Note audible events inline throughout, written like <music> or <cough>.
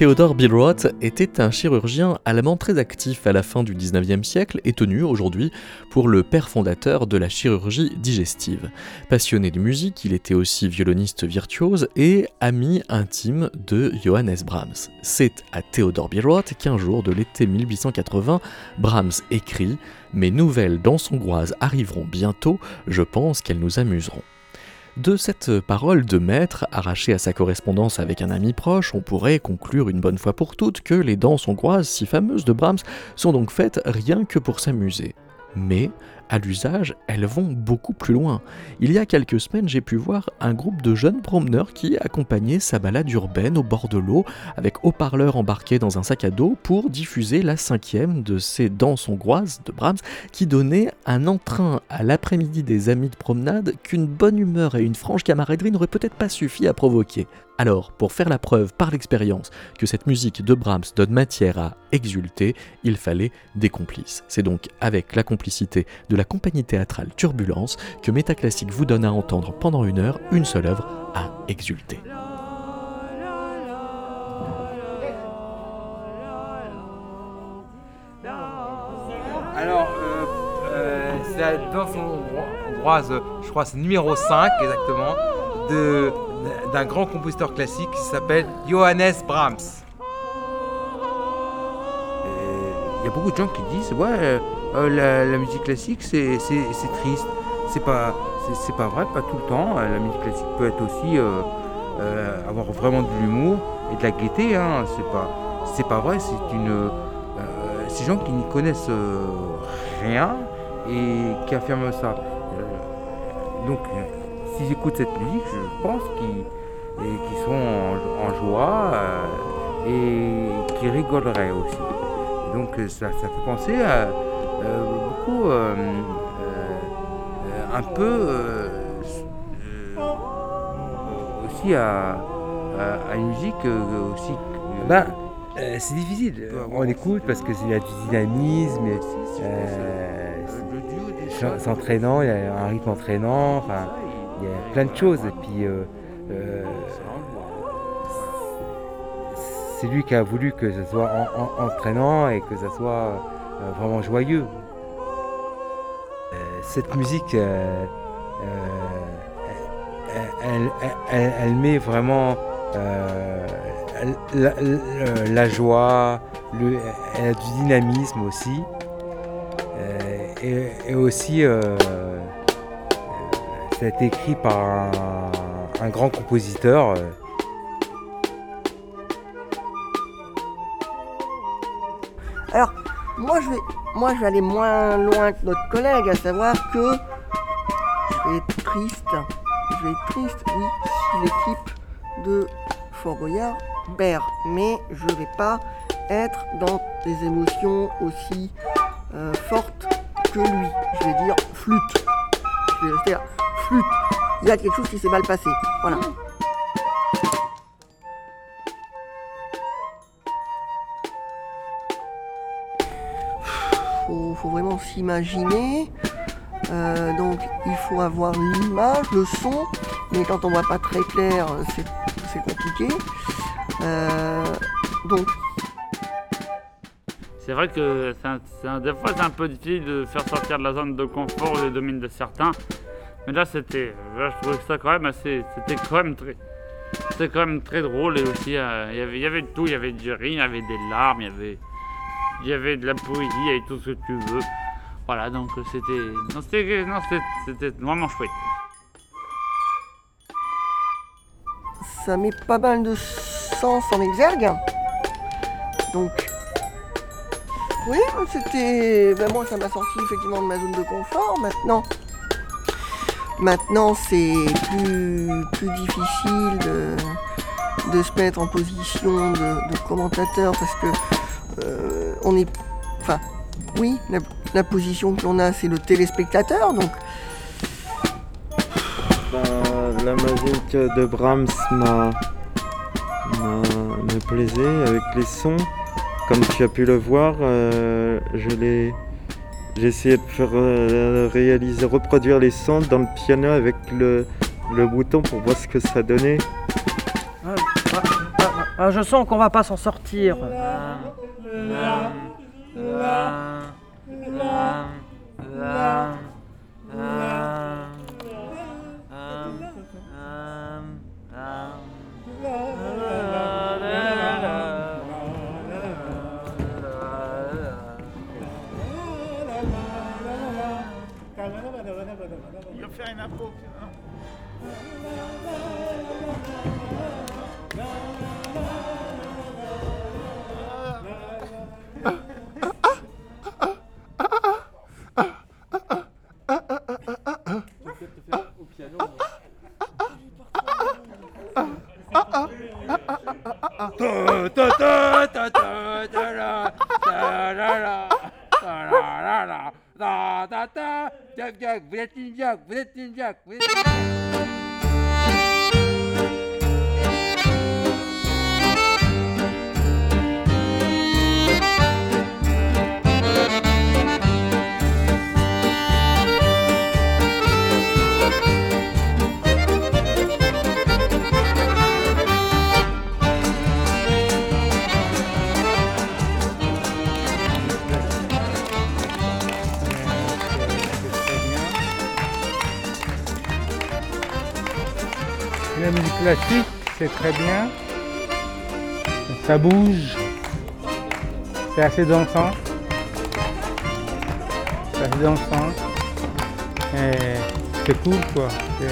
Theodore Billroth était un chirurgien allemand très actif à la fin du 19e siècle et tenu aujourd'hui pour le père fondateur de la chirurgie digestive. Passionné de musique, il était aussi violoniste virtuose et ami intime de Johannes Brahms. C'est à Theodore Billroth qu'un jour de l'été 1880, Brahms écrit Mes nouvelles dansongroises arriveront bientôt, je pense qu'elles nous amuseront. De cette parole de maître, arrachée à sa correspondance avec un ami proche, on pourrait conclure une bonne fois pour toutes que les danses hongroises si fameuses de Brahms sont donc faites rien que pour s'amuser. Mais à l'usage, elles vont beaucoup plus loin. Il y a quelques semaines, j'ai pu voir un groupe de jeunes promeneurs qui accompagnaient sa balade urbaine au bord de l'eau, avec haut-parleurs embarqués dans un sac à dos pour diffuser la cinquième de ces danses hongroises de Brahms, qui donnait un entrain à l'après-midi des amis de promenade qu'une bonne humeur et une franche camaraderie n'auraient peut-être pas suffi à provoquer. Alors, pour faire la preuve par l'expérience que cette musique de Brahms donne matière à exulter, il fallait des complices. C'est donc avec la complicité de la compagnie théâtrale Turbulence que Métaclassique vous donne à entendre pendant une heure une seule œuvre à exulter. Alors, euh, c'est dans son hongroise, je crois c'est numéro 5 exactement, de d'un grand compositeur classique qui s'appelle Johannes Brahms. Il y a beaucoup de gens qui disent ouais euh, la, musique classique c'est triste. C'est pas pas vrai, pas tout le temps. La musique classique peut être aussi euh, euh, avoir vraiment de l'humour et de la gaieté. Hein. C'est pas c'est pas vrai. C'est une ces gens qui n'y connaissent rien et qui affirment ça. donc s'ils écoutent cette musique, je pense qu'ils sont en, joie euh, et qu'ils rigoleraient aussi. donc euh, ça, fait penser à euh, beaucoup, un peu aussi à, une musique aussi. Ben, c'est difficile. On écoute parce que y a du dynamisme, s'entraînant, il y a un rythme entraînant. Enfin, il y a plein de choses. Puis, euh, euh, c'est lui qui a voulu que ce soit entraînant et que ça soit euh, vraiment joyeux. cette musique, elle, met vraiment la, joie, le, elle a du dynamisme aussi. et, aussi ça a été écrit par un, grand compositeur. Euh. Alors, moi je, vais, moi je vais aller moins loin que notre collègue, à savoir que je vais être triste. Je vais être triste, oui, l'équipe de Fort Boyard perd. Mais je ne vais pas être dans des émotions aussi euh, fortes que lui. Je vais dire flûte. Je vais rester il y a quelque chose qui s'est mal passé. Voilà. Faut, faut vraiment s'imaginer. Euh, donc il faut avoir l'image, le son, mais quand on voit pas très clair, c'est compliqué. Euh, donc c'est vrai que des fois c'est un peu difficile de faire sortir de la zone de confort ou de domaine de certains. Mais là, c'était, je trouvais ça quand même assez, c'était quand même très, c'était quand même très drôle et aussi, euh, il y avait, tout, il y avait du rire, il y avait des larmes, il y avait, il y avait de la poésie, il tout ce que tu veux. Voilà, donc c'était, non, c'était, non, c'était vraiment chouette. Ça met pas mal de sens en exergue. Donc, oui, c'était, ben moi, ça m'a sorti effectivement de ma zone de confort. Maintenant, Maintenant, c'est plus, difficile de, se mettre en position de, commentateur parce que euh, on est. Enfin, oui, la, position que l'on a, c'est le téléspectateur. Donc. Ben, la musique de Brahms m'a, me avec les sons. Comme tu as pu le voir, euh, je l'ai j'ai essayé de faire euh, réaliser, reproduire les sons dans le piano avec le, le bouton pour voir ce que ça donnait. Ah, ah, ah, ah, je sens qu'on va pas s'en sortir. Oh, c'est très bien. Ça bouge. C'est assez dansant. C'est assez dansant. Et c'est cool quoi. Euh,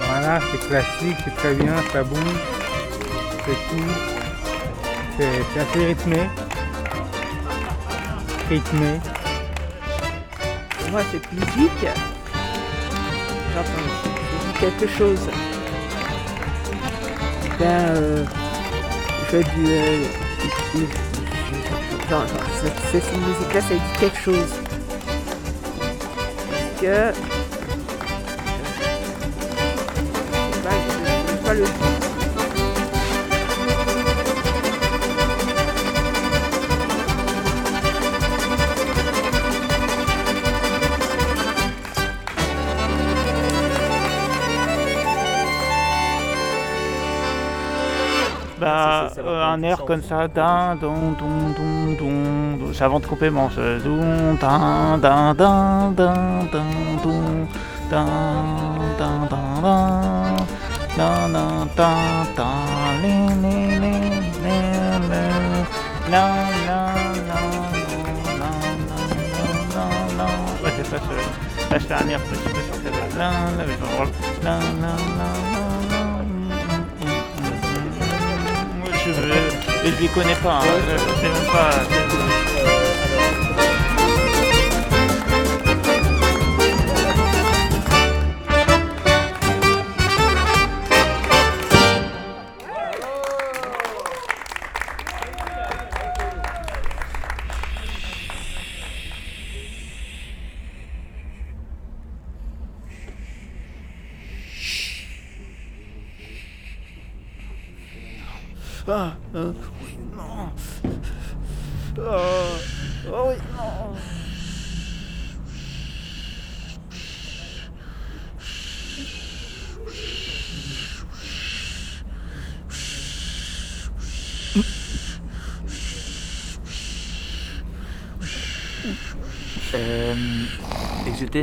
Voilà, c'est classique, c'est très bien, ça bouge. C'est cool. C'est assez rythmé. Rythmé. Moi, cette musique, j'entends quelque chose. Ben, euh, je fais du. euh, genre, genre, cette, musique-là, ça dit quelque chose. Que. Un air comme ça, din, don, don, don, don, don. c'est avant de couper mon ce don, la, la, la, la, la, la, la, la. Ouais, c'est ça, je- là, je fais un air mais je je, je les connais pas, hein. je, je sais même pas.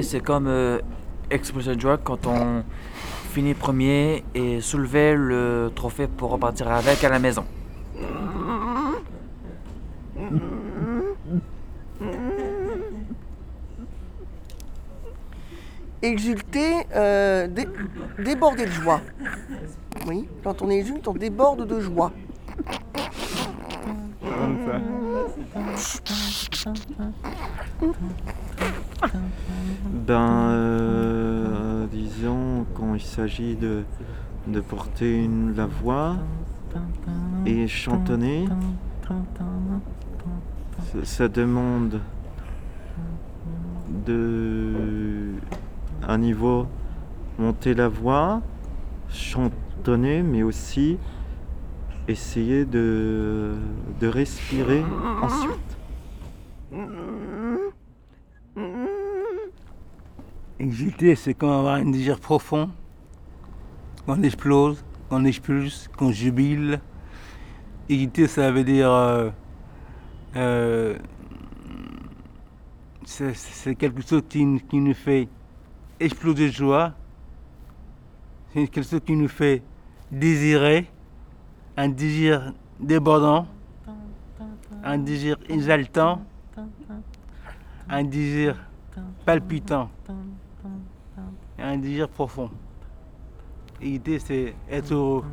C'est comme euh, Explosion Drug quand on finit premier et soulever le trophée pour repartir avec à la maison. Exulter, euh, dé- déborder de joie. Oui, quand on exulte, on déborde de joie. Ben, euh, disons, quand il s'agit de, de porter une, la voix et chantonner, ça, demande de un niveau monter la voix, chantonner, mais aussi essayer de, de respirer ensuite. Exulter, c'est comme avoir un désir profond, qu'on explose, qu'on expulse, qu'on jubile. Exulter, ça veut dire. euh, euh, c'est c'est quelque chose qui, qui nous fait exploser de joie. C'est quelque chose qui nous fait désirer, un désir débordant, un désir exaltant, un désir palpitant, et un désir profond. Et L'idée, c'est être heureux.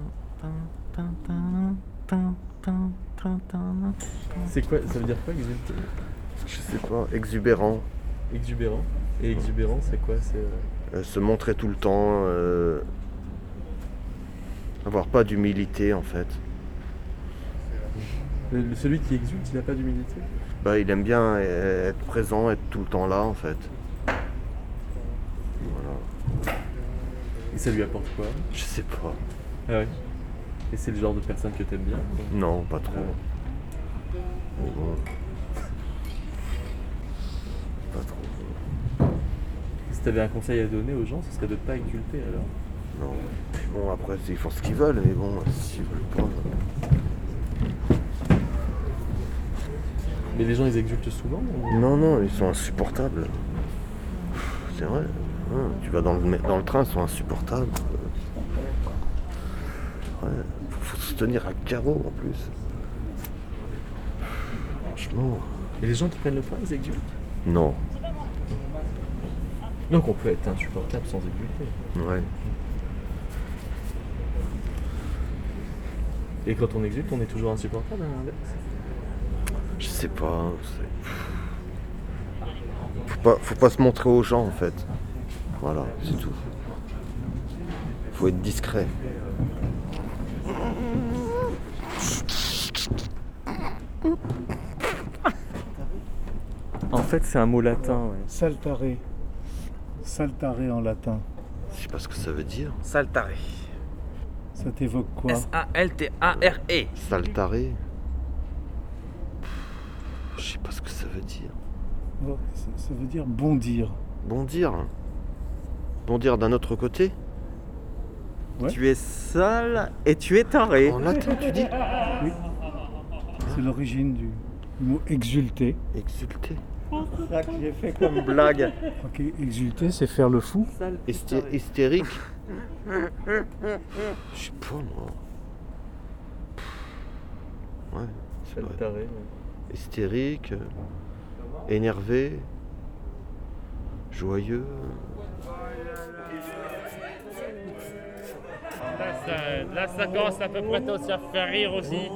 C'est quoi Ça veut dire quoi exulter Je sais pas, exubérant. Exubérant. Et exubérant, c'est quoi C'est euh, Euh, se montrer tout le temps. euh, avoir pas d'humilité en fait. celui qui exulte, il n'a pas d'humilité? Bah, il aime bien euh, être présent, être tout le temps là en fait. Voilà. Et ça lui apporte quoi Je sais pas. Ah ouais. Et c'est le genre de personne que t'aimes bien Non, pas trop. Ah ouais. Bon. Pas trop. Si t'avais un conseil à donner aux gens, ce serait de pas exulter alors. Non. Bon, après, ils font ce qu'ils veulent, mais bon, s'ils veulent pas. Mais les gens ils exultent souvent ou- Non, non, ils sont insupportables. C'est vrai. hein, tu vas dans le, mé- dans le train, ils sont insupportables. Ouais, faut, faut se tenir à carreau en plus. Franchement, Et les gens qui prennent le train, ils exultent? Non. Donc on peut être insupportable sans exulter. Ouais. Et quand on exulte, on est toujours insupportable à l'inverse? Je sais pas. c'est- Faut pas, faut pas se montrer aux gens en fait. Voilà, c'est tout. Faut être discret. En fait, c'est un mot latin, ouais. Saltare. Saltare en latin. Je sais pas ce que ça veut dire. Saltare. Ça t'évoque quoi? S-A-L-T-A-R-E. Saltaré. Je sais pas ce que ça veut dire. Ça, ça veut dire bondir. Bondir. Bondir d'un autre côté Ouais. Tu es sale et tu es taré. En latin, tu dis Oui. C'est l'origine du, du mot exulter. Exulter. C'est ça que j'ai fait comme blague. Ok, exulter, c'est faire le fou. Hysté- hystérique. <laughs> Je sais pas moi. Ouais, c'est vrai. Ouais. Hystérique, euh, énervé, joyeux. Là ça, là, ça commence à peu près aussi à faire rire aussi.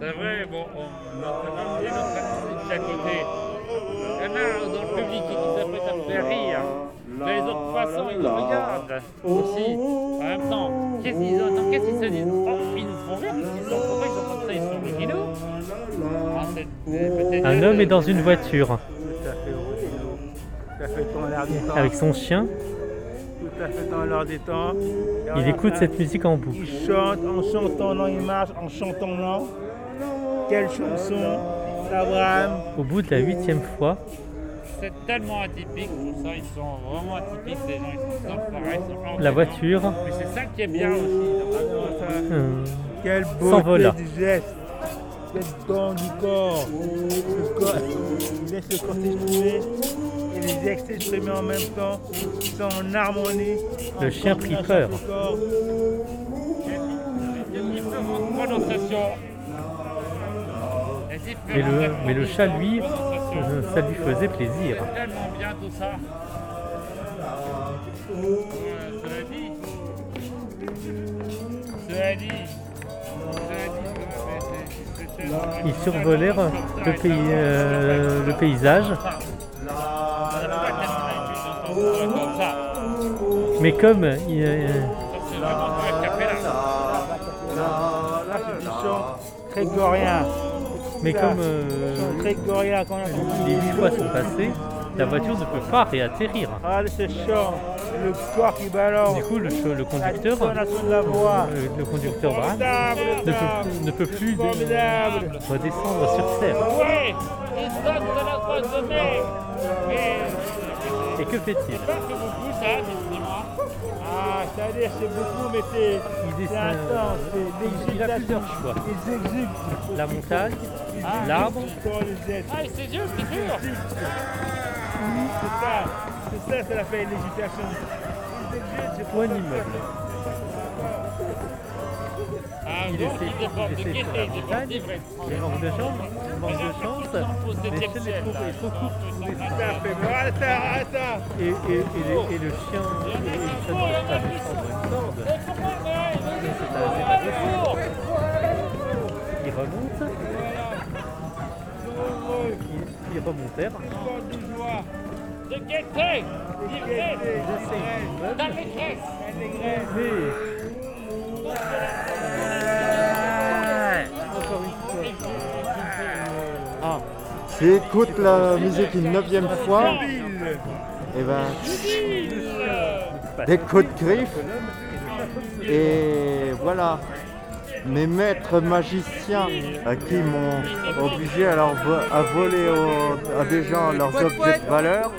C'est vrai, bon, on, notre langue et notre musique à côté. Il y en a dans le public qui s'apprête à faire rire. De les autres façons, ils nous regardent aussi. En même temps, qu'est-ce qu'ils entendent Qu'est-ce qu'ils se disent? Oh, ils nous font rire, ils sont ils sont comme ça, ils sont rigidos. Un homme est dans une voiture Tout à fait originaux. Tout à fait dans l'air du temps. avec son chien. Tout à fait dans l'air du temps. Et en Il écoute cette musique en boucle. Il chante en chantant lent, il marche en chantant lent. Quelle chanson? Abraham. Au bout de la huitième fois, C'est tellement atypique, tout ça, ils sont vraiment atypiques, ces gens, ils sont tous pareils, ils sont la voiture Mais c'est ça qui est bien aussi. dans ça. euh, Quelle s'envola. beauté du geste. Don du corps. Le corps. Il laisse le corps s'exprimer et les gestes s'exprimer en même temps. Ils sont en harmonie. Le en chien prit peur. mais le, mais le chat, lui, ça lui faisait plaisir. Tellement bien tout ça. Cela dit. Cela dit. Ils survolèrent le, pays, euh, le paysage, mais comme il, euh, grégorien. mais comme euh, les huit fois sont passées, la voiture ne peut pas réatterrir. Ah, c'est chiant. Le corps qui balance. Du coup, le, le conducteur, voix. euh, le conducteur Bran ne peut, ne peut plus redescendre sur Terre. Oui, Et que fait-il. Ah, c'est-à-dire c'est beaucoup, mais c'est intense. C'est il a plusieurs choix. Ils exultent. La montagne, Ah. l'arbre. Ah, c'est dur, c'est dur. C'est ça. C'est ça, c'est ou un pour ça. immeuble. Ah, Il essaie, il il essaie sur la il montagne, il manque de chance, il de chance, mais ça, arrête ça. Et, le, chien. Ils remontent, ils, ils remontèrent, de gaieté, d'ivresse, ils essayent l'immeuble, d'allégresse. mais encore une fois, Ah, s'il écoute la musique une neuvième fois, et ben, des coups de griffe, et voilà. Mes maîtres magiciens à qui m'ont obligé à, leur vo- à voler au- à des gens leurs objets de valeur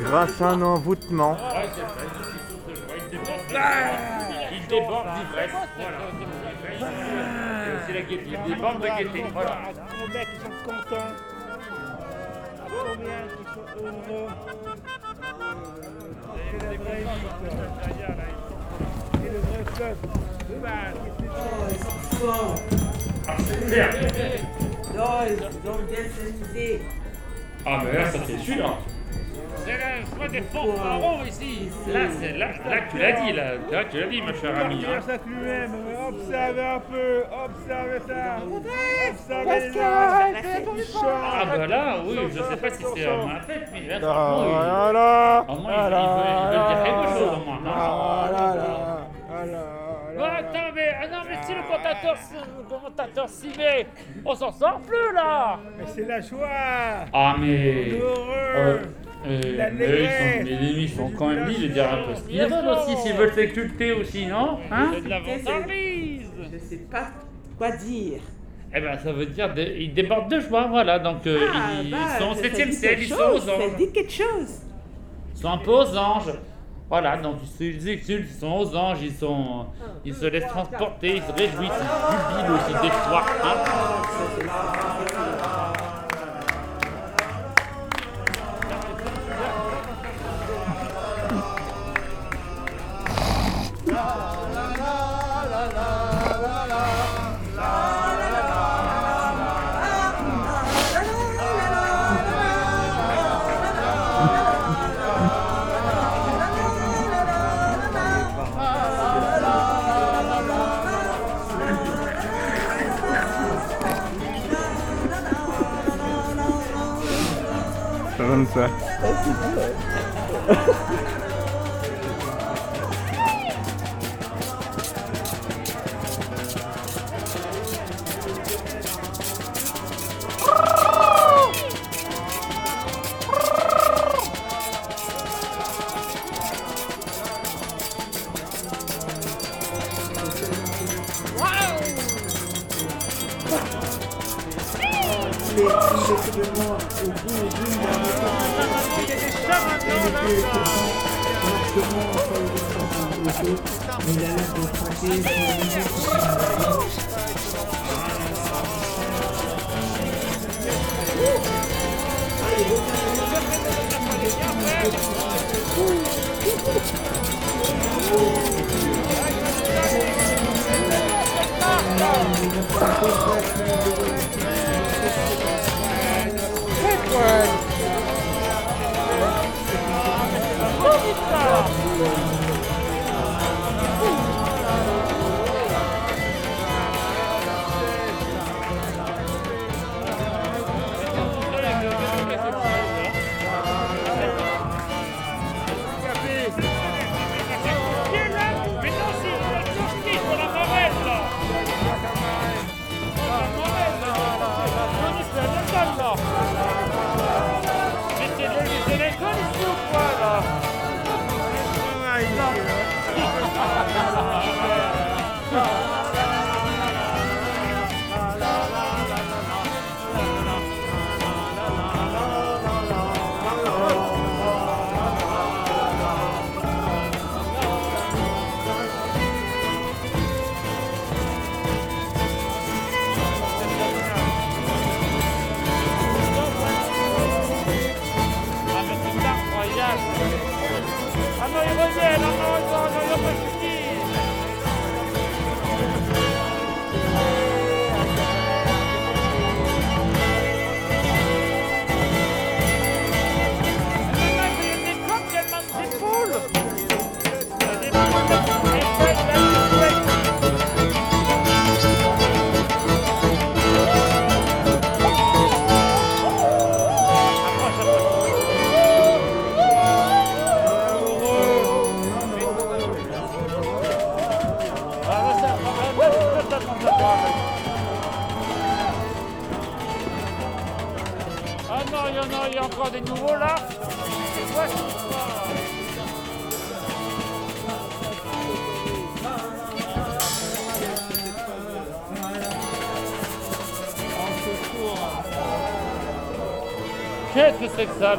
grâce à un envoûtement. Il déborde d'ivresse. Voilà. C'est la gaieté, il déborde de gaieté. Voilà. Combien qui sont contents. Combien qui sont heureux. C'est la vraie vie, quoi. C'est le vrai Ah, mais là, ça c'est sûr. C'est des ici. Là, c'est là, là que tu l'as dit, là. Là, tu l'as dit, ma chère amie. hein. Ça lui-même, observez un peu, observez ça. Observez les. Ah, bah là, oui, je sais pas si c'est un mais là, franchement, oui. là, là. Au moins, ils veulent- ils veulent dire quelque chose, au moins. Ah non, mais si le commentateur, le commentateur s'y met, on s'en sort plus là Mais c'est la joie. Ah, mais. L'heureux. Euh, euh, La mais ils les ennemis sont quand même dit de dire un peu ce qu'ils veulent aussi, s'ils veulent s'exulter aussi, non Hein C'est de la vantardise. Je sais pas quoi dire. Eh ben, ça veut dire de- ils débordent de joie, voilà. Donc, euh, Ah, ils bah, sont au ça 7 dit ciel, ils sont aux Ça anges. dit quelque chose. Ils sont un peu aux anges. Voilà, donc ils exultent, ils sont aux anges, ils sont, ils se laissent transporter, ils se réjouissent, ils jubilent aussi des answer. That's good. <laughs> fois. Hein Ça donne ça. Ah,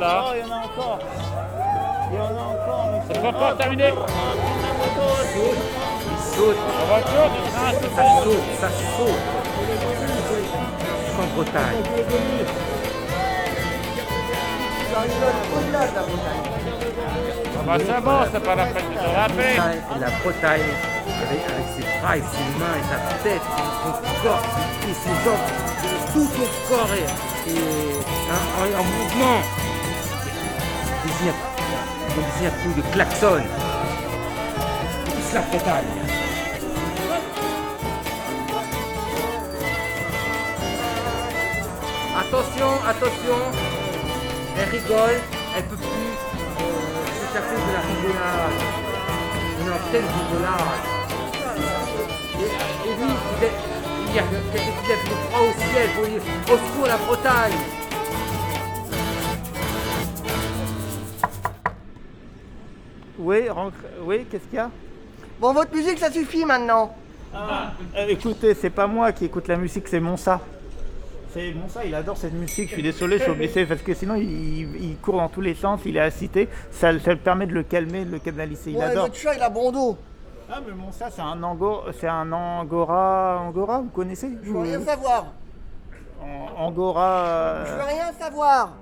là Oh, il y en a encore. Il y en a encore. C'est pas encore terminé Il saute, La voiture du train, ça saute, ça saute. Jusqu'en Bretagne. Ah bah c'est bon, c'est pas la peine de se rappeler. Et la Bretagne, avec, avec ses bras et ses mains et sa tête, son corps, et ses jambes, tout son corps est, est en, en- en mouvement. Désigne un coup de klaxon. C'est la Bretagne. Attention, attention, elle rigole, elle peut plus euh, s'échapper de la rigolade. En pleine rigolade. Et, et lui, il, y a quelqu'un qui lève les bras au ciel pour dire au secours la Bretagne. Oui, rentre- oui, qu'est-ce qu'il y a? Bon, votre musique, ça suffit maintenant. Euh, Écoutez, c'est pas moi qui écoute la musique, c'est Monsa. C'est Monsa, il adore cette musique. Je suis désolé, je suis obligé parce que sinon il, court dans tous les sens, il est excité. Ça, ça le permet de le calmer, de le canaliser. Il Ouais, adore. votre chat, il a bon dos. Ah, mais Monsa, c'est un angora, c'est un angora, angora, vous connaissez? Je veux rien savoir. An- Angora. Je veux rien savoir.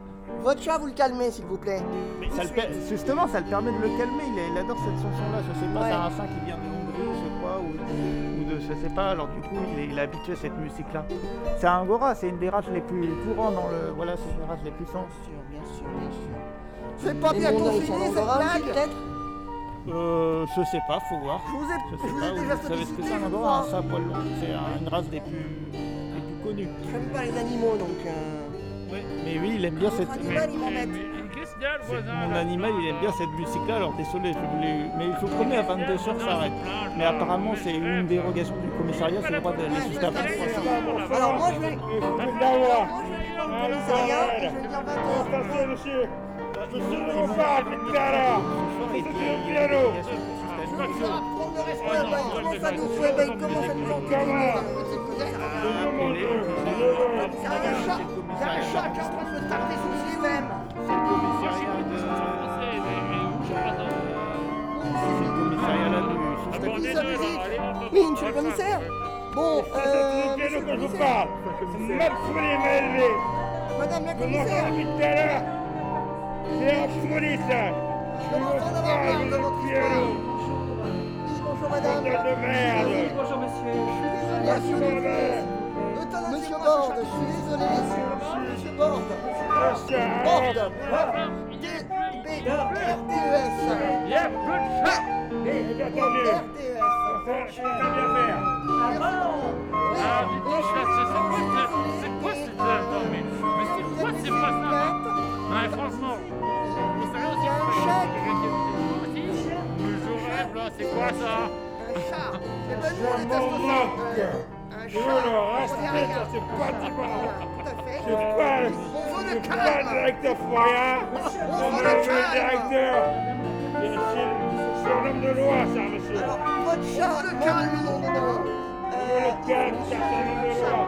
Votre chat, vous le calmez, s'il vous plaît. mais ça le per- justement, ça le permet de le calmer. Il, il adore cette chanson-là. Je sais pas, Ouais. c'est un saint qui vient de Hongrie, je crois, ou, ou de, je sais pas. Alors du coup, il est, il est habitué à cette musique-là. C'est un angora, c'est une des races les plus courantes dans le, voilà, c'est une des races les plus puissantes. Bien sûr, bien sûr. C'est pas Les bientôt Mongols, ils fini, sont cette blague peut-être Euh, je sais pas, faut voir. Je vous ai, Je je sais vous pas, ai déjà vous savez ce que sollicité, c'est un je angora, un crois. saint poil long. C'est un- une race des plus, des plus connues. J'aime pas les animaux, donc... euh, Mais oui, il aime bien cette. Animal, ils Mon là animal, il aime bien cette musique-là, alors désolé, je voulais... mais il faut promet à 22h, ça arrête. Mais apparemment, c'est une dérogation du commissariat, c'est le droit d'aller jusqu'à 23h. Alors moi, je vais... Moi, je vais prendre le commissariat et je vais dire 20 Je vais prendre le respect, comment ça nous fait, comment ça nous entend Il y a un chat, un qui est en train de me taper sous le système. Ah Qui sa musique Oui, monsieur le commissaire Bon, euh, monsieur le commissaire Madame la commissaire Je commence à en avoir marre de bonjour madame Oui, bonjour monsieur Je suis désolé, monsieur Monsieur Borde, je suis désolé Monsieur Borde Borde D-B-R-D-E-S Il y a plus de chat B-R-D-E-S Ah, dis donc, chat, c'est c'est quoi ce- c'est quoi ça Un chat Eh ben nous on est associés Un chat On rien c'est pas du Tout à fait C'est le- On veut le c'est pas directeur Fourrière On veut le calme C'est un homme de loi, ça, monsieur. Alors, votre chat, le calme, non, non, non. Le calme, c'est de loi.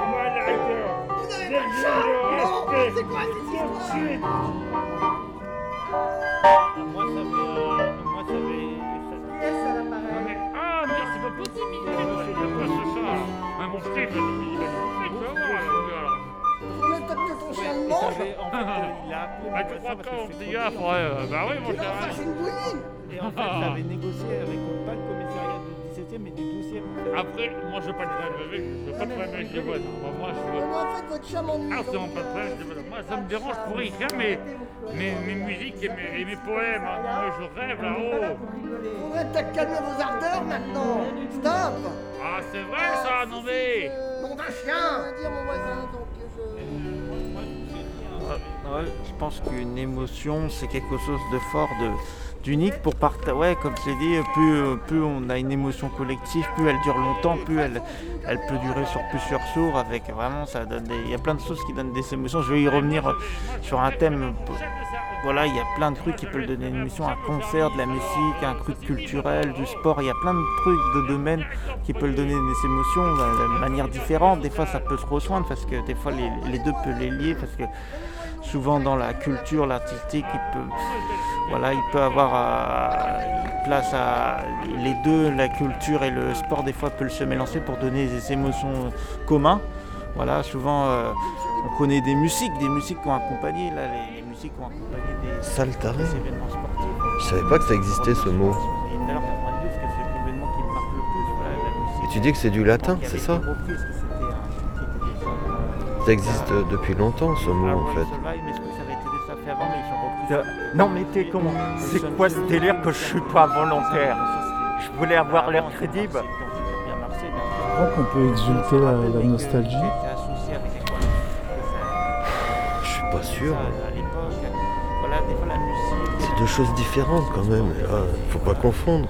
Le directeur. Vous n'avez J'ai pas de chat Non. C'est quoi cette Tout de histoire suite. Moi, ça. Ah, il il tu il crois ouais, euh, bah oui, mon cher. Et en fait, j'avais négocié avec euh, pas mais du 12e. Après, moi, je veux pas de problème avec, je veux pas de problème avec les voisins. Moi, moi, je veux... Mais en fait, votre chat m'ennuie. Ah, c'est donc, vraiment pas de problème. euh, Moi, ça me dérange pour écrire mes, mes, mes musiques et mes, et mes poèmes. hein. Moi, je rêve là-haut. Faudrait peut-être calmer vos ardeurs maintenant. Stop Ah, c'est vrai ça, non mais. Nom d'un chien Je veux dire mon voisin, donc je... Ouais, je pense qu'une émotion, c'est quelque chose de fort, de, d'unique pour partager. Ouais, comme je l'ai dit, plus, plus on a une émotion collective, plus elle dure longtemps, plus elle, elle peut durer sur plusieurs jours. Avec vraiment, ça donne des... il y a plein de choses qui donnent des émotions. Je vais y revenir sur un thème. Voilà, il y a plein de trucs qui peuvent donner une émotion, un concert, de la musique, un truc culturel, du sport. Il y a plein de trucs de domaines qui peuvent donner des émotions de manière différente. Des fois, ça peut se rejoindre parce que des fois, les, les deux peuvent les lier parce que souvent dans la culture, l'artistique, il peut, voilà, il peut avoir euh, place à les deux, la culture et le sport, des fois peuvent se mélanger pour donner des émotions communes. Voilà, souvent euh, on connaît des musiques, des musiques qui ont accompagné, là, les, les musiques qui ont accompagné des, événements sportifs. Je savais pas que ça existait ce mot. Et à tu dis que c'est du latin, c'est ça déjà- Ça existe euh, depuis longtemps ce mot Ah en fait. Non mais t'es con, c'est quoi ce délire que je suis pas volontaire Je voulais avoir l'air crédible. Je crois qu'on peut exulter la, la nostalgie. Je suis pas sûr. Voilà, des fois la musique. C'est deux choses différentes quand même. là, faut pas confondre.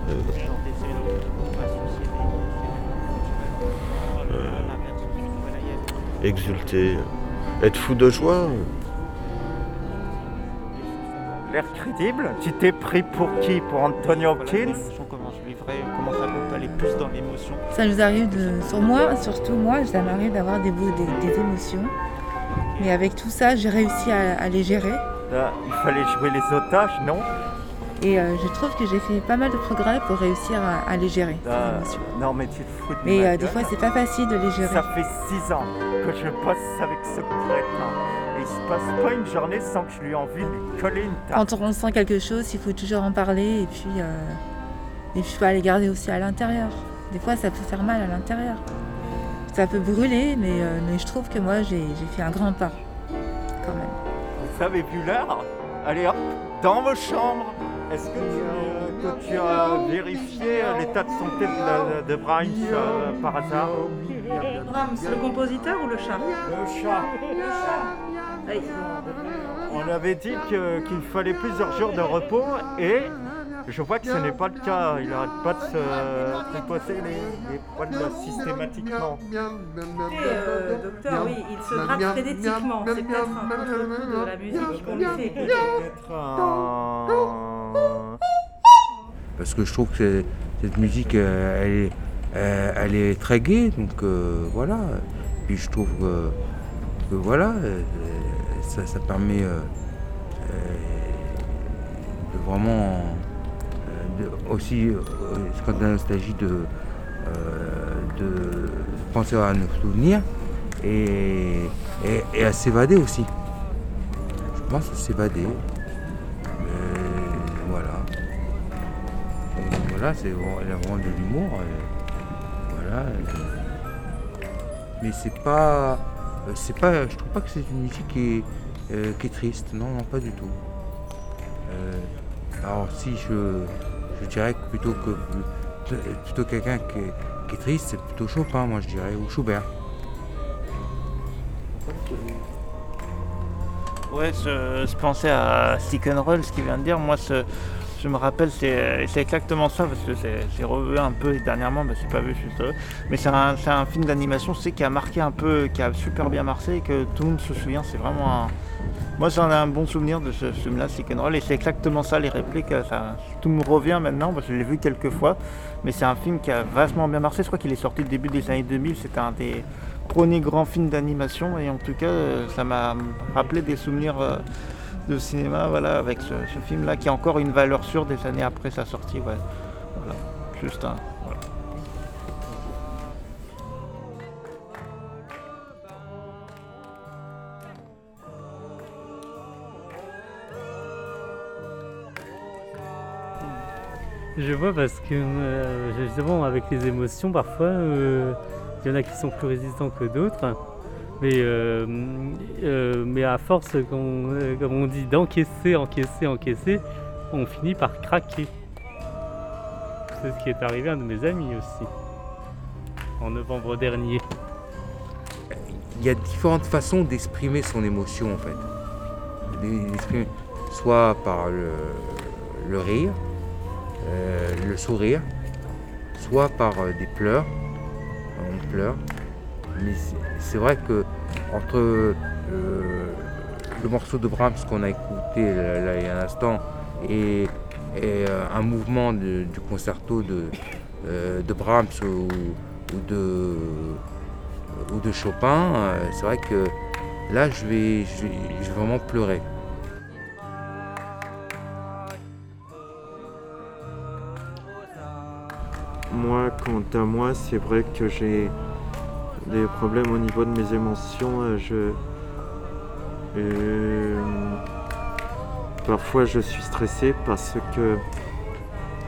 Euh, Exulter, être fou de joie. L'air crédible Tu t'es pris pour qui Pour Anthony Hopkins Comment je vivrais, comment ça peut aller plus dans l'émotion. Ça nous arrive de, sur moi, surtout moi, ça m'arrive d'avoir des, des, des émotions. Mais avec tout ça, j'ai réussi à, à les gérer. Là, il fallait jouer les otages, non Et euh, je trouve que j'ai fait pas mal de progrès pour réussir à, à les gérer. Ah. Non mais tu te fous de Mais ma euh, des fois, c'est pas facile de les gérer. Ça fait six ans que je bosse avec ce crétin. Il se passe pas une journée sans que je lui ai envie de lui coller une tape. Quand on ressent quelque chose, il faut toujours en parler et puis euh, et puis faut aller garder aussi à l'intérieur. Des fois, ça peut faire mal à l'intérieur. Ça peut brûler, mais, euh, mais je trouve que moi, j'ai j'ai fait un grand pas, quand même. Vous avez vu l'heure? Allez hop, dans vos chambres. Est-ce que tu, que tu as vérifié l'état de santé de, la- de Brahms euh, par hasard? Brahms, le compositeur ou le chat Le chat. On avait dit qu'il fallait plusieurs jours de repos et je vois que ce n'est pas le cas. Il n'arrête pas de se tripoter les, les poils là, systématiquement. Euh, docteur, oui, il se gratte frénétiquement. C'est peut-être un contre-coup de la musique qu'on lui fait un- Parce que je trouve que cette musique, euh, elle est, euh, elle est très gaie, donc euh, voilà. Puis je trouve que, que voilà, euh, ça, permet euh, euh, de vraiment euh, aussi, quand la nostalgie, de, de penser à nos souvenirs et, et- à s'évader aussi. Je pense à s'évader. Voilà. Voilà, c'est vraiment de l'humour. Voilà. Mais c'est pas. C'est pas. Je trouve pas que c'est une musique qui est, euh, qui est triste. Non, non, pas du tout. Euh, alors si je, je dirais que plutôt que plutôt quelqu'un qui, est- triste, c'est plutôt Chopin, moi je dirais, ou Schubert. Ouais, je, je pensais à Stick and Roll, ce qu'il vient de dire. Moi, je me rappelle, c'est c'est exactement ça, parce que c'est- revu un peu dernièrement, mais c'est pas vu, je suis heureux. Mais c'est un, c'est un film d'animation, sais, qui a marqué un peu, qui a super bien marché, et que tout le monde se souvient. C'est vraiment un. Moi, j'en ai un bon souvenir de ce film-là, Roll, et c'est exactement ça, les répliques. Ça, tout me revient maintenant, parce que je l'ai vu quelques fois. Mais c'est un film qui a vachement bien marché. Je crois qu'il est sorti au début des années 2000. C'était un des premiers grands films d'animation, et en tout cas, euh, ça m'a rappelé des souvenirs. euh, de cinéma, voilà, avec ce, film-là qui a encore une valeur sûre des années après sa sortie. Voilà, juste un. Je vois parce que euh, justement avec les émotions parfois euh, il y en a qui sont plus résistants que d'autres. Mais, euh, mais à force, comme on dit, d'encaisser, encaisser, encaisser, on finit par craquer. C'est ce qui est arrivé à un de mes amis aussi, en novembre dernier. il y a différentes façons d'exprimer son émotion en fait. Soit par le rire, euh, le sourire, soit par euh, des pleurs, on pleure. Mais c'est- vrai que entre euh, le morceau de Brahms qu'on a écouté là, il y a un instant et, un mouvement du concerto de, Brahms ou, de, Chopin, c'est vrai que là je je vais vraiment pleurer. Moi, quant à moi, c'est vrai que j'ai des problèmes au niveau de mes émotions. euh, Je, euh, parfois, je suis stressé parce que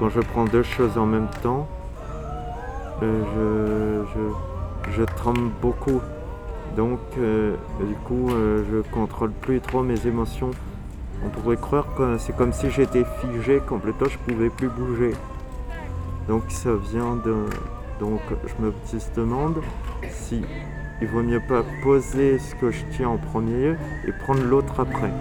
quand je prends deux choses en même temps, euh, je, tremble beaucoup. Donc, du coup, je contrôle plus trop mes émotions. On pourrait croire que c'est comme si j'étais figé complètement, je pouvais plus bouger. Donc ça vient de... Donc je me demande si il vaut mieux pas poser ce que je tiens en premier et prendre l'autre après.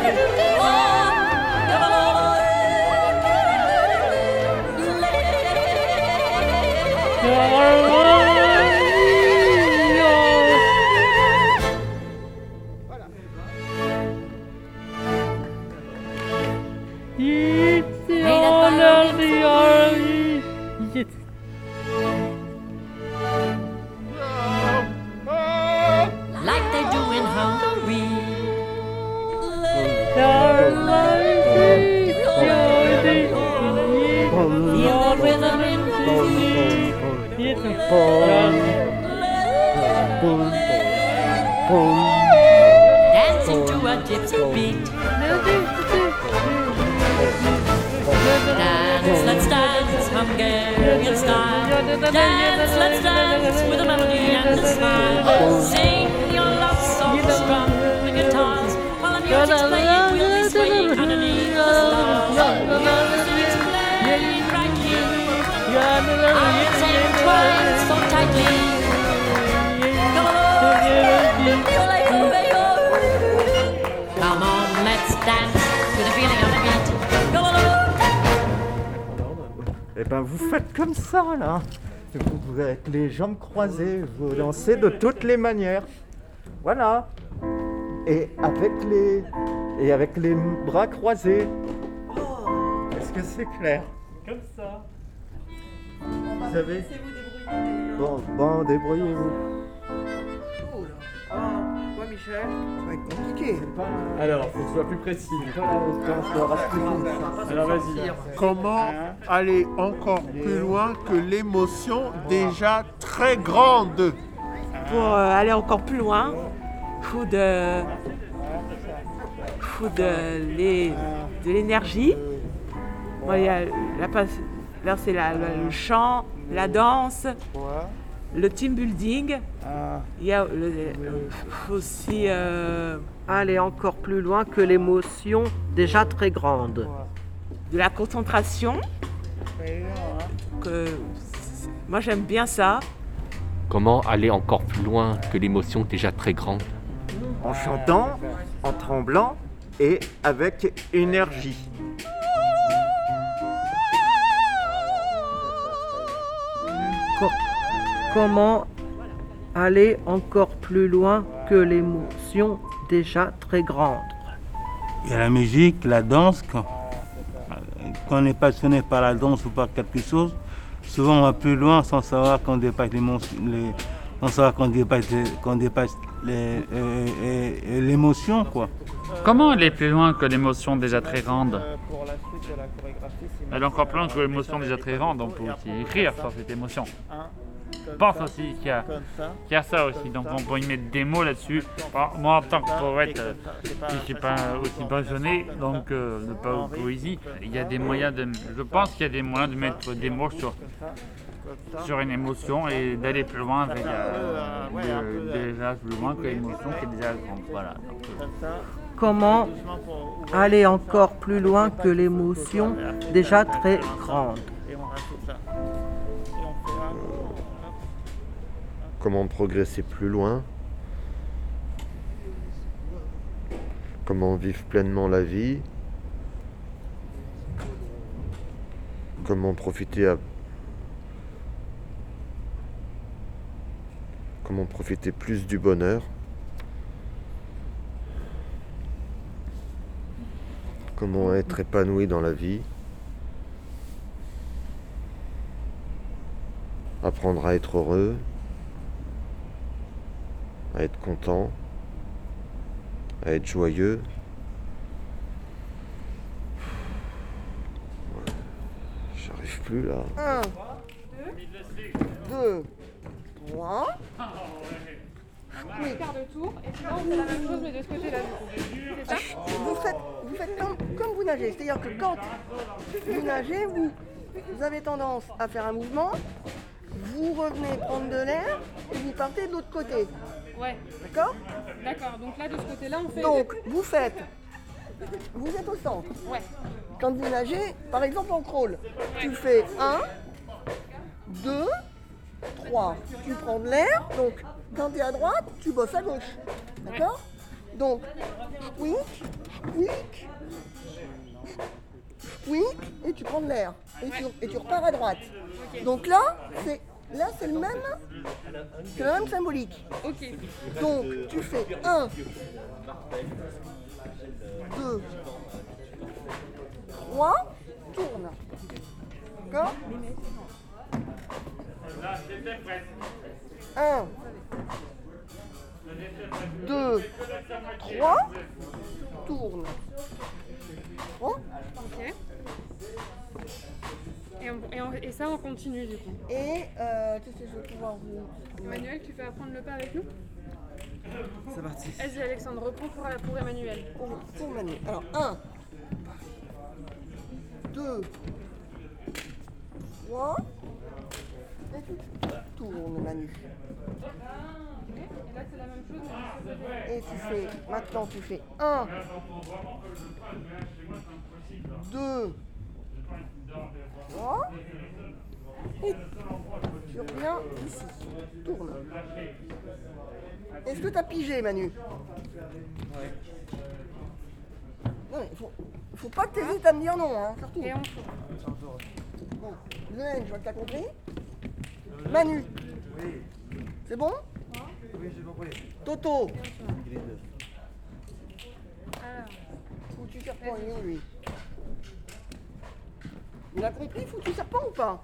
Yeah. Dancing to a gypsy beat. Dance, let's dance, Hungarian style. Dance, let's dance with a melody and a smile. Sing your love songs, strum the guitars. While the music's playing, we'll be swaying underneath the stars. Music's playing brightly. Arms entwined so tightly. Come on, let's dance to the feeling of the beat. Come on. Eh ben vous faites comme ça là. Vous, vous avec les jambes croisées, vous dansez de toutes les manières. Voilà. Et avec les et avec les bras croisés. Est-ce que c'est clair? Comme ça. Vous savez? Bon, bon, débrouillez-vous. Oh, quoi, Michel être compliqué. Alors, faut que tu sois plus précis. Alors vas-y. Comment aller encore plus loin que l'émotion déjà très grande Pour euh, aller encore plus loin, faut de, faut de l'é- de l'énergie. Bon, il y a la pas- là, c'est la- le chant, la danse, le team building. Il y a le- faut aussi euh, Aller encore plus loin que l'émotion déjà très grande. de la concentration. Que, moi, j'aime bien ça. Comment aller encore plus loin que l'émotion déjà très grande? En chantant, en tremblant et avec énergie. Comment aller encore plus loin que l'émotion déjà très grande Il y a la musique, la danse. Quand, quand on est passionné par la danse ou par quelque chose, souvent on va plus loin sans savoir qu'on dépasse l'émotion, les- sans savoir qu'on dépasse, les- qu'on dépasse les- euh, euh, l'émotion, quoi. Comment aller plus loin que l'émotion déjà très grande? C'est Aller encore plus loin que l'émotion déjà très grande, on peut aussi écrire sur cette émotion. Je pense aussi qu'il y, a, qu'il y a ça aussi, donc on peut y mettre des mots là-dessus. Moi, en tant que poète, euh, je ne suis pas aussi passionné, donc euh, de pas poésie, il y a des moyens de. Je pense qu'il y a des moyens de mettre des mots sur, sur une émotion et d'aller plus loin avec euh, de- déjà plus loin que l'émotion qui est déjà grande. Voilà. Donc, euh, Comment aller encore plus loin que l'émotion déjà très grande Comment progresser plus loin. Comment vivre pleinement la vie. Comment profiter à... Comment profiter plus du bonheur. Comment être épanoui dans la vie. Apprendre à être heureux à être content, à être joyeux. J'arrive plus là. 1, 2, 3. Oui. quart de tour, et on fait la même chose mais de ce côté-là du coup. C'est ça Vous faites, vous faites comme, comme vous nagez. C'est-à-dire que quand vous nagez, vous, vous avez tendance à faire un mouvement, vous revenez prendre de l'air et vous partez de l'autre côté. Ouais. D'accord D'accord, donc là de ce côté-là on fait... Donc, vous faites. Vous êtes au centre. Ouais. Quand vous nagez, par exemple en crawl, tu fais 1, 2, 3. Tu prends de l'air, donc quand tu es à droite, tu bosses à gauche. D'accord Donc, squeak, squeak, squeak, et tu prends de l'air. Et tu, et tu repars à droite. Donc là, c'est là c'est le même, c'est le même symbolique. Ok. Donc tu fais 1, 2, 3, tourne. D'accord 1, 2, 3, tourne. Bon Ok. Et, on- et on- et ça on continue du coup. Et euh, qu'est-ce que je vais pouvoir vous... Emmanuel, tu peux apprendre le pas avec nous? C'est parti. Vas-y Alexandre, reprends pour, pour Emmanuel. Pour, pour Manu. Alors 1, 2, 3, et tu tournes Manu. Et là c'est la même chose mais de ce côté-là. Et tu fais, maintenant tu fais 1, 2, 3, et tu reviens ici, tourne. Est-ce que tu as pigé Manu Non mais faut, faut pas que tu hésites à me dire non, hein, surtout. Et on Bon, Lionel, je vois que t'as compris. Manu. C'est bon? Oui, j'ai compris. Toto. Alors, Foutu serpent, il est où lui Il a compris foutu serpent ou pas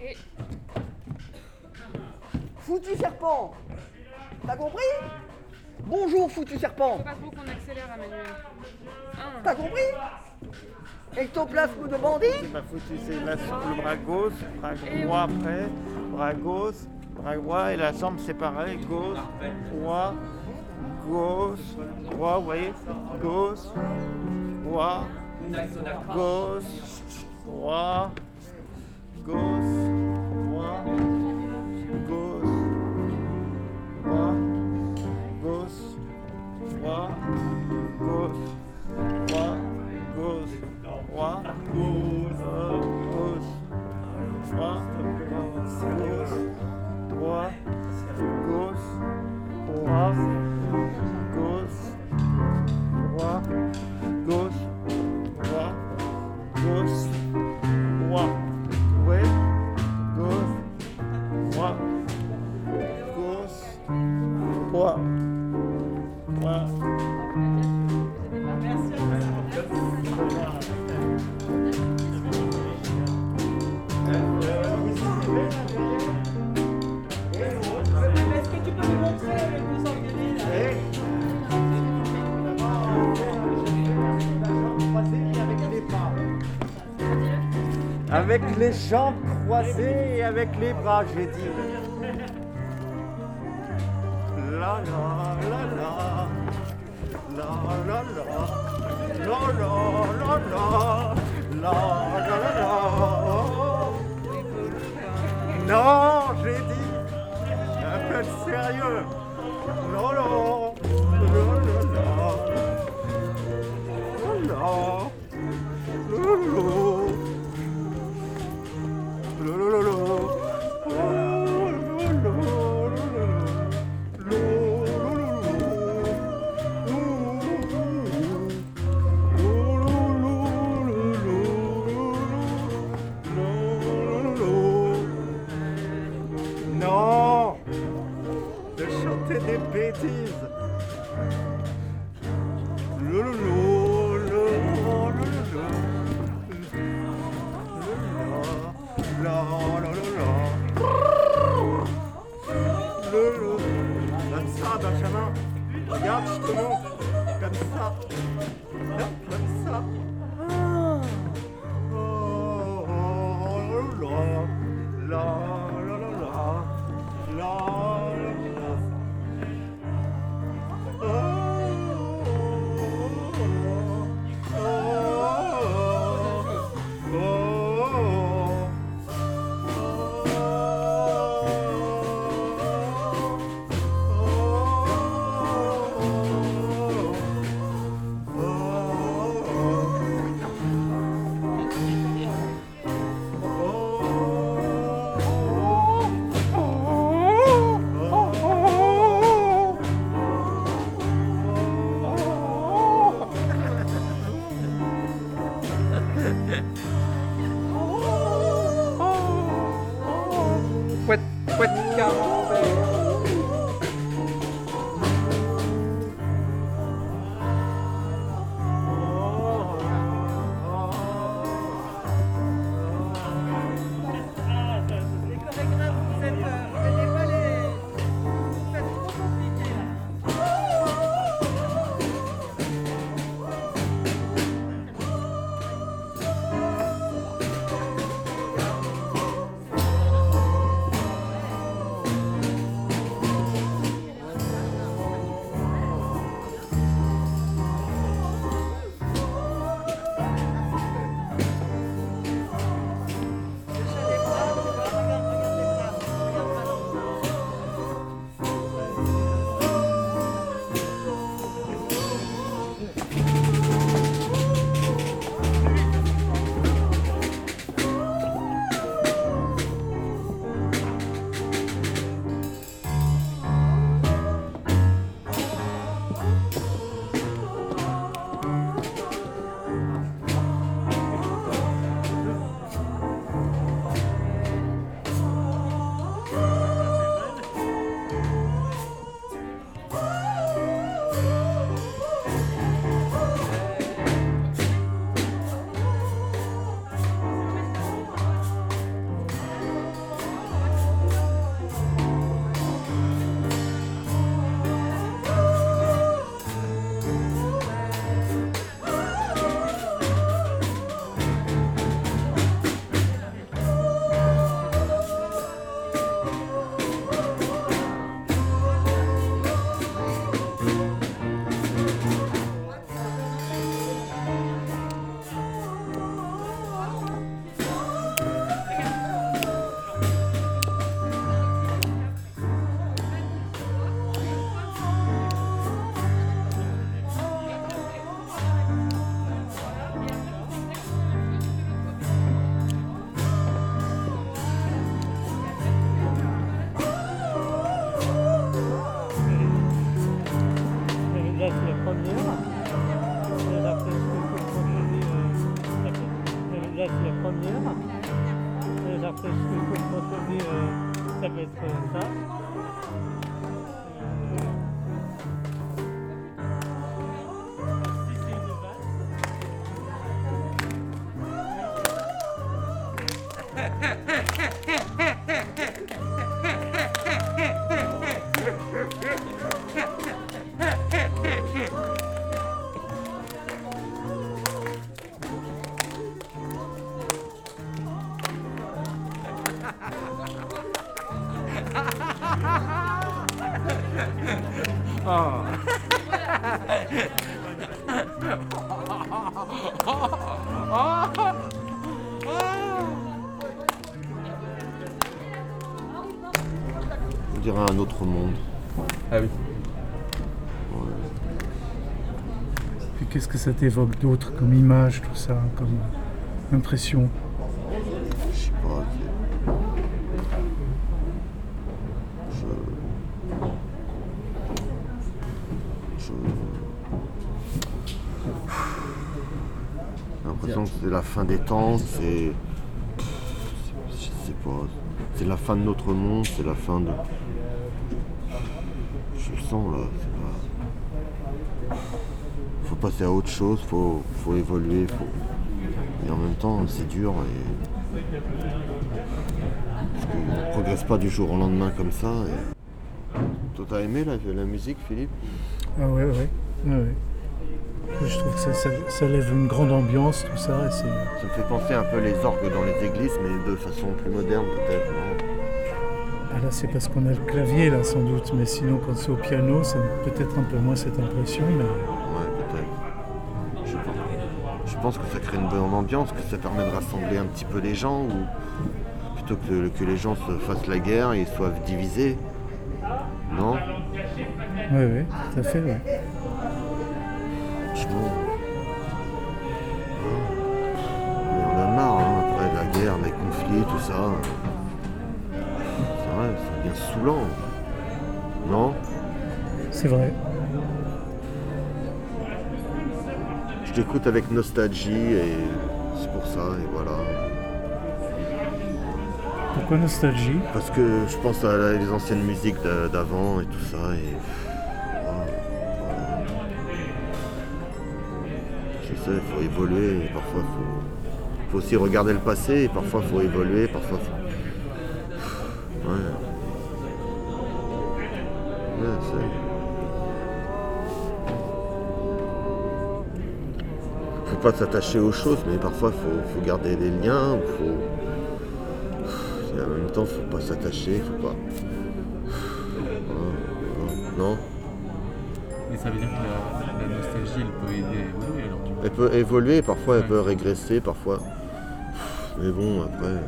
Et Foutu serpent T'as compris Bonjour, foutu serpent Faut pas trop qu'on accélère, Emmanuel. Un. T'as compris Ectoplasme de bandit C'est pas foutu, c'est la, le bras gauche, bras droit après, bras gauche, bras droit et la jambe séparée, gauche, droit, gauche, droit, vous voyez, gauche, droit, gauche, droit, gauche, droit, Avec les jambes croisées et avec les bras, j'ai dit. Comme ça. Hop, Comme ça. hey, <laughs> hey. Ça t'évoque d'autre comme image, tout ça, comme impression Je sais pas. Je. Je. J'ai l'impression que c'est la fin des temps, c'est. Je sais pas. C'est la fin de notre monde, c'est la fin de. Je sens là, c'est pas. À autre chose, faut, faut évoluer, faut. Et en même temps, c'est dur et. Parce qu'on ne progresse pas du jour au lendemain comme ça. et- Toi, t'as aimé la, la musique, Philippe? Ah ouais, ouais. ouais, ouais. Je trouve que ça, ça, ça lève une grande ambiance, tout ça. et c'est- Ça me fait penser un peu les orgues dans les églises, mais de façon plus moderne peut-être. Ah là, c'est parce qu'on a le clavier, là, sans doute. Mais sinon, quand c'est au piano, ça a peut-être un peu moins cette impression. Mais... pense que ça crée une bonne ambiance, que ça permet de rassembler un petit peu les gens, ou plutôt que, que les gens se fassent la guerre et soient divisés. Non? Oui, oui, tout à fait, ouais. Franchement. Mais on a marre, hein, après la guerre, les conflits, tout ça. C'est vrai, ça devient saoulant. Non? C'est vrai. Je t'écoute avec nostalgie et c'est pour ça, et voilà. Pourquoi nostalgie? Parce que je pense à la- les anciennes musiques d'a- d'avant et tout ça, et. voilà, voilà. Je sais, il faut évoluer, et parfois il faut, faut aussi regarder le passé, et parfois il faut évoluer, parfois faut. Pas s'attacher aux choses, mais parfois il faut, faut garder des liens, faut. Et en même temps, faut pas s'attacher, faut pas. Voilà. Non Mais ça veut dire que la, la nostalgie, elle peut aider à évoluer alors. Elle peut évoluer, parfois elle peut régresser, parfois. Mais bon, après. euh,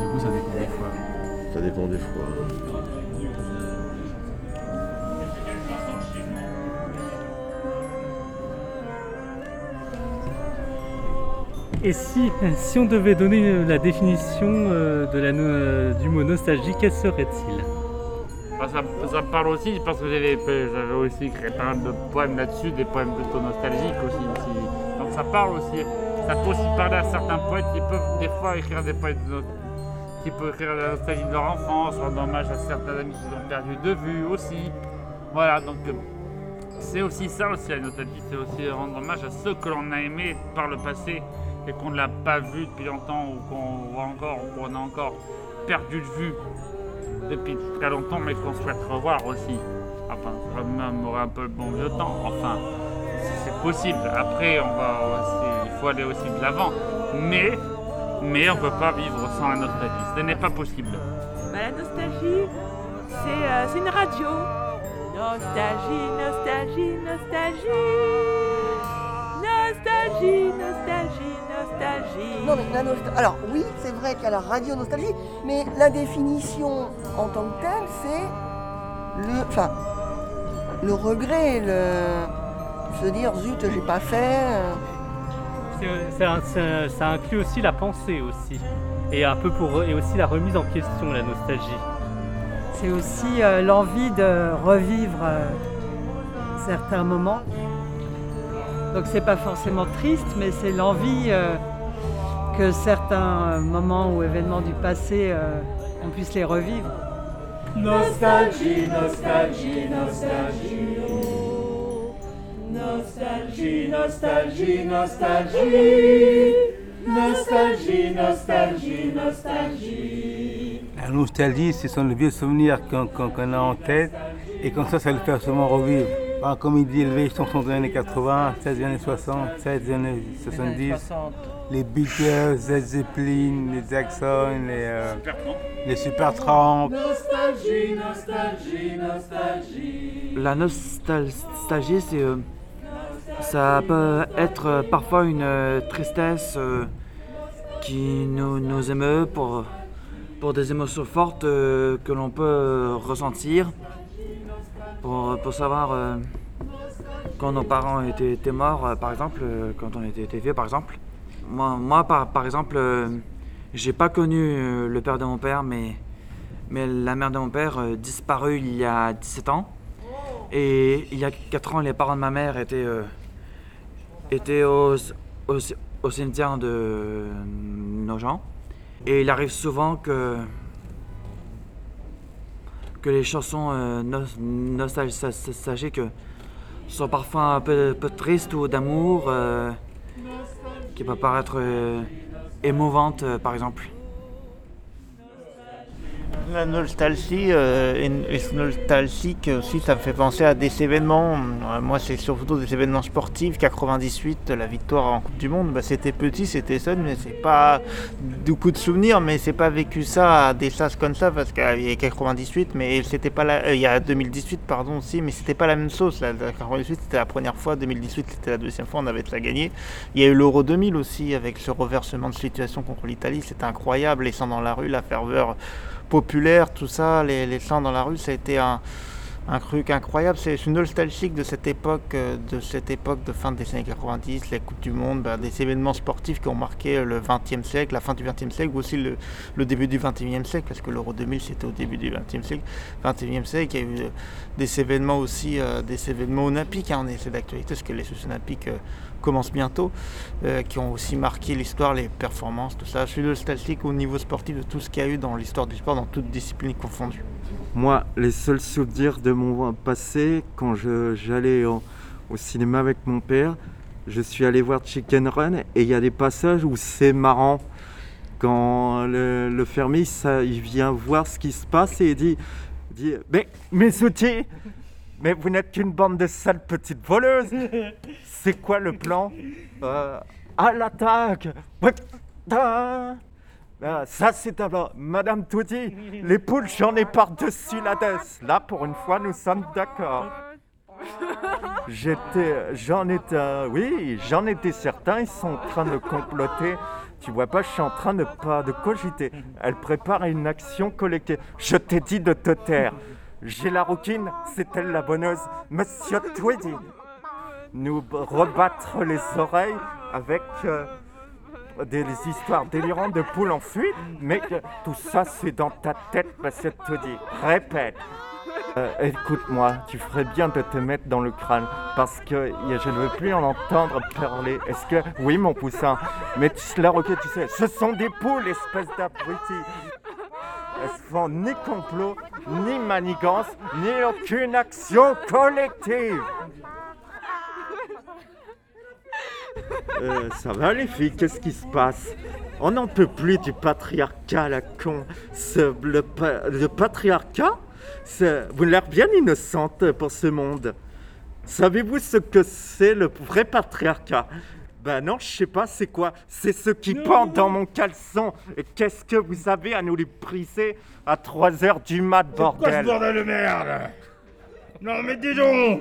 Du coup, ça dépend des fois. Ça dépend des fois. Et si, si on devait donner euh, la définition euh, de la euh, du mot nostalgie, quel serait-il? Bah, ça, ça parle aussi parce que j'avais aussi écrit pas mal de poèmes là-dessus, des poèmes plutôt nostalgiques aussi. Donc ça parle aussi. Ça peut aussi parler à certains poètes qui peuvent des fois écrire des poèmes de- qui peuvent écrire la nostalgie de leur enfance, rendre hommage à certains amis qu'ils ont perdus de vue aussi. Voilà, donc c'est aussi ça aussi la nostalgie, c'est aussi rendre hommage à ceux que l'on a aimés par le passé et qu'on ne l'a pas vu depuis longtemps ou qu'on voit encore ou qu'on a encore perdu de vue depuis très longtemps, mais qu'on souhaite revoir aussi. Enfin, remémorer un peu le bon vieux temps. Enfin, c'est possible. Après, on va il faut aller aussi de l'avant. Mais, mais on ne peut pas vivre sans la nostalgie. Ce n'est pas possible. Bah, la nostalgie, c'est euh, c'est une radio. Nostalgie, nostalgie, nostalgie. Nostalgie, nostalgie, nostalgie. Non, mais la nostalgie. Alors, oui, c'est vrai qu'il y a la radio nostalgie, mais la définition en tant que telle, c'est le. Enfin, le regret, le. Se dire, zut, j'ai pas fait. euh, C'est- c'est un- c'est- Ça inclut aussi la pensée aussi. Et un peu pour et aussi la remise en question, la nostalgie. c'est aussi euh, l'envie de revivre euh, certains moments. Donc c'est pas forcément triste, mais c'est l'envie euh, que certains moments ou événements du passé, euh, on puisse les revivre. Nostalgie, nostalgie, nostalgie. Nostalgie, nostalgie, nostalgie. Nostalgie, nostalgie, nostalgie. La nostalgie, ce sont les vieux souvenirs qu'on a en tête et comme ça, ça le fait souvent revivre. Ah, comme il dit, les chansons des années 80, celles des années 60, celles des années 70. Les Beatles, Led Zeppelin, les Jackson, les, euh, les Supertramp. Nostalgie, nostalgie, nostalgie. La nostalgie, c'est, euh, ça peut être euh, parfois une euh, tristesse euh, qui nous, nous émeut pour, pour des émotions fortes euh, que l'on peut euh, ressentir. Pour, pour savoir euh, quand nos parents étaient, morts, euh, par exemple, euh, quand on était, vieux, par exemple. Moi, par, par exemple, j'ai pas connu le père de mon père, mais, la mère de mon père disparue il y a 17 ans. Et il y a 4 ans, les parents de ma mère étaient, au, au cimetière de nos gens. Et il arrive souvent que, que les chansons euh, nos- nostalgiques sont parfois un peu, peu tristes ou d'amour, euh, qui peuvent paraître euh, émouvantes, euh, par exemple. La nostalgie, euh, et nostalgique aussi, ça me fait penser à des événements. Euh, Moi, c'est surtout des événements sportifs. 98, la victoire en Coupe du Monde, bah, c'était petit, c'était seul, mais c'est pas beaucoup de souvenirs, mais c'est pas vécu ça à des sas comme ça parce qu'il y a 98, mais c'était pas la, euh, il y a 2018, pardon aussi, mais c'était pas la même sauce. La, la 98, c'était la première fois, 2018, c'était la deuxième fois, on avait la gagné. Il y a eu l'Euro 2000 aussi avec ce reversement de situation contre l'Italie, c'était incroyable. Les sangs dans la rue, la ferveur populaire, tout ça, les, chants dans la rue, ça a été un, truc incroyable. C'est nostalgique de cette époque, euh, de cette époque de fin des années 90, les Coupes du Monde, bah, des événements sportifs qui ont marqué le 20e siècle, la fin du 20e siècle, ou aussi le, début du 21e siècle, parce que l'Euro 2000 c'était au début du 20e siècle. 21e siècle, il y a eu euh, des événements aussi, euh, des événements olympiques, hein, on est- d'actualité, parce que les Jeux olympiques commencent bientôt, euh, qui ont aussi marqué l'histoire, les performances, tout ça. Je suis nostalgique au niveau sportif de tout ce qu'il y a eu dans l'histoire du sport, dans toutes disciplines confondues. Moi, les seuls souvenirs de mon passé, quand j'allais au, cinéma avec mon père, je suis allé voir Chicken Run et il y a des passages où c'est marrant. Quand le, fermier, il vient voir ce qui se passe et il dit, dit Mais mes outils, mais vous n'êtes qu'une bande de sales petites voleuses. <laughs> C'est quoi le plan Euh, À l'attaque ah, ça c'est d'abord Madame Touti, les poules j'en ai par-dessus la tête. Là pour une fois nous sommes d'accord. J'étais, j'en étais, euh, oui, j'en étais certain, ils sont en train de comploter. Tu vois pas, je suis en train de pas de cogiter. Elle prépare une action collective. Je t'ai dit de te taire. J'ai la rouquine, c'est elle la bonneuse. Monsieur Tweedy? Nous rebattre les oreilles avec euh, des, histoires délirantes de poules en fuite, mais tout ça c'est dans ta tête, Monsieur Tweedy. Répète. Euh, Écoute-moi, tu ferais bien de te mettre dans le crâne parce que je ne veux plus en entendre parler. Est-ce que. Oui, mon poussin, mais tu, là, ok, tu sais, ce sont des poules, espèce d'abruti. Elles font ni complot, ni manigance, ni aucune action collective. Euh, ça va les filles, qu'est-ce qui se passe? On n'en peut plus du patriarcat, la con. Le, le patriarcat Vous l'air bien innocente pour ce monde. Savez-vous ce que c'est le vrai patriarcat? Ben non, je sais pas, c'est quoi? C'est ce qui pend dans mon caleçon. Et qu'est-ce que vous avez à nous les briser à 3 heures du mat, Quoi ce bordel? bordel de merde? Non mais dis donc!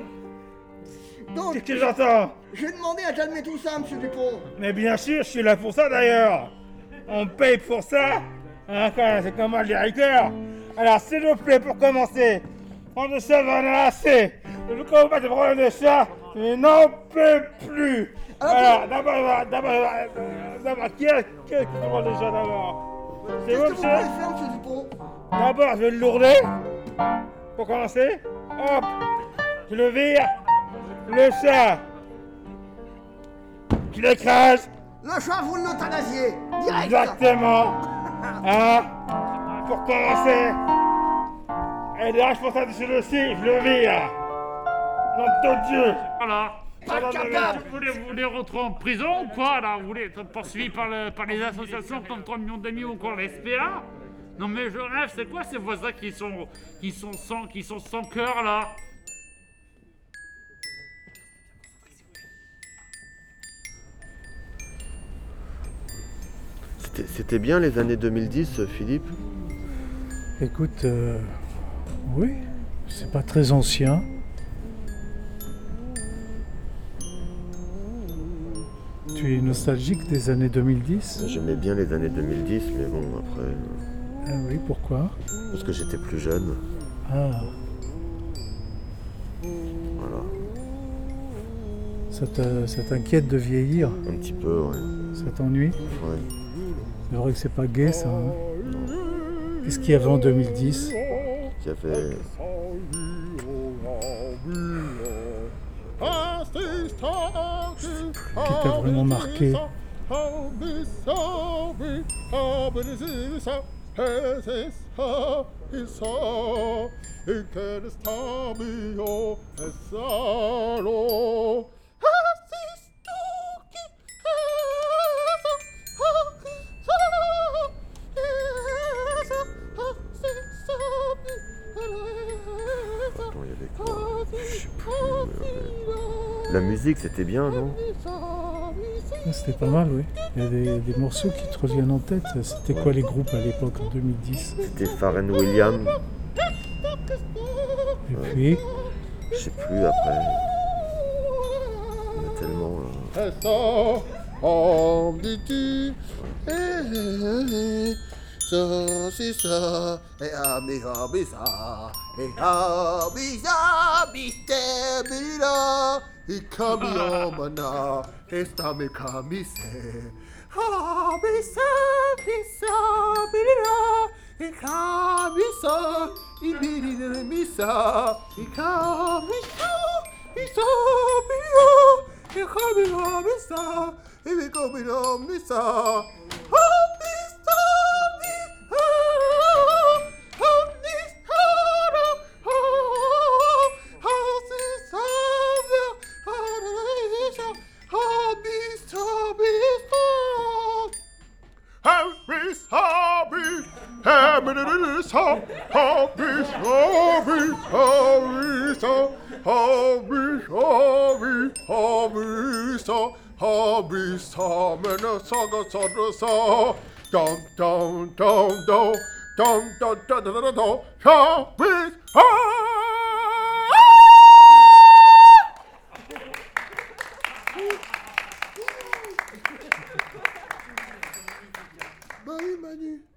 Donc, Qu'est-ce que j'entends? j'ai demandé à calmer tout ça, monsieur Dupont. Mais bien sûr, je suis là pour ça d'ailleurs. On me paye pour ça. Hein, quand même, C'est comme un directeur. Alors s'il vous plaît, pour commencer, on ne ça va en a assez Je ne comprends pas de problème de ça, je n'en peux plus Alors, d'abord, d'abord, d'abord, d'abord, qui est qui est qui demande déjà d'abord C'est Qu'est-ce vous, que vous monsieur D'abord, je vais le lourder Pour commencer, hop, tu le vires, le chat, tu l'écrases. Le chat, vous l'euthanasiez Direct Exactement. Hein <laughs> Pour commencer. Et le responsable de celui-ci, je le vire. Nom de Dieu. Voilà. Pas capable. Vous voulez, vous voulez rentrer en prison ou quoi là Vous voulez être poursuivi par, le- par les associations comme 3 millions d'amis ou encore la SPA Non mais je rêve, c'est quoi ces voisins qui sont, qui sont sans, qui sont sans cœur là? C'était- C'était bien les années 2010, Philippe? Écoute, euh, oui, c'est pas très ancien. Tu es nostalgique des années 2010 J'aimais bien les années 2010, mais bon, après. euh, Ah oui, pourquoi Parce que j'étais plus jeune. Ah, Voilà. ça te- ça t'inquiète de vieillir Un petit peu, ouais. Ça t'ennuie Ouais. C'est vrai que c'est pas gay ça. hein Qu'est-ce qu'il y avait en 2010 Qui avait. Qui t'a vraiment marqué? La musique, c'était bien, non Ah, C'était pas mal, oui. Il y a des, des morceaux qui te reviennent en tête. C'était quoi les groupes à l'époque en 2010 C'était Pharrell Williams. Et puis Je sais plus après. Il y en a tellement. là. Ça, on dit tu, eh, eh, ça, c'est ça, et ah, mais ah, mais ça, et ah, mais ça, Mister Bila, et Kamio <laughs> Mana, et sta me camise. Ah, mais ça, mais ça, Bila, et Kamisa, et Bila, Misa, et Kamisa, Misa, sogo sodro so. Dum dum dum dum dum dum dum dum dum dum. Come with Bye, Manu.